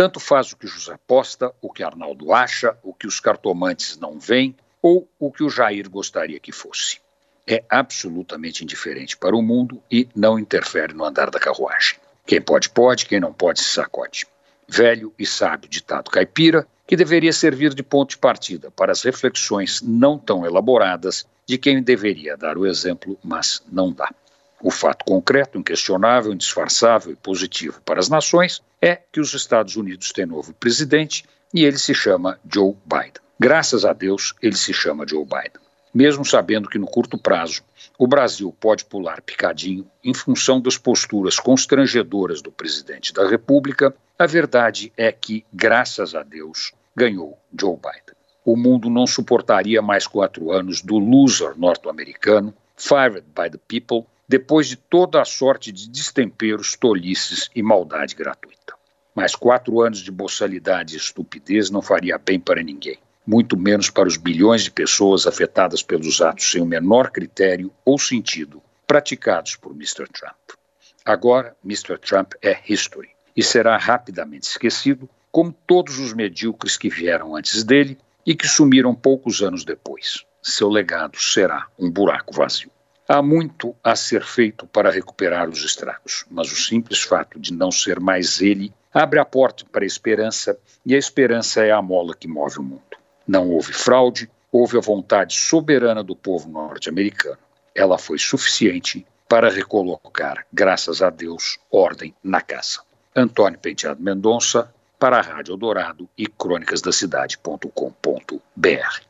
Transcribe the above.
Tanto faz o que José posta, o que Arnaldo acha, o que os cartomantes não veem ou o que o Jair gostaria que fosse. É absolutamente indiferente para o mundo e não interfere no andar da carruagem. Quem pode, pode, quem não pode, se sacode. Velho e sábio ditado caipira, que deveria servir de ponto de partida para as reflexões não tão elaboradas de quem deveria dar o exemplo, mas não dá. O fato concreto, inquestionável, indisfarçável e positivo para as nações é que os Estados Unidos têm novo presidente e ele se chama Joe Biden. Graças a Deus, ele se chama Joe Biden. Mesmo sabendo que no curto prazo o Brasil pode pular picadinho em função das posturas constrangedoras do presidente da República, a verdade é que, graças a Deus, ganhou Joe Biden. O mundo não suportaria mais quatro anos do loser norte-americano, fired by the people, depois de toda a sorte de destemperos, tolices e maldade gratuita. Mais quatro anos de boçalidade e estupidez não faria bem para ninguém muito menos para os bilhões de pessoas afetadas pelos atos sem o menor critério ou sentido praticados por Mr. Trump. Agora, Mr. Trump é history e será rapidamente esquecido, como todos os medíocres que vieram antes dele e que sumiram poucos anos depois. Seu legado será um buraco vazio. Há muito a ser feito para recuperar os estragos, mas o simples fato de não ser mais ele abre a porta para a esperança, e a esperança é a mola que move o mundo. Não houve fraude, houve a vontade soberana do povo norte-americano. Ela foi suficiente para recolocar, graças a Deus, ordem na casa. Antônio Penteado Mendonça, para a Rádio Dourado e crônicasdacidade.com.br.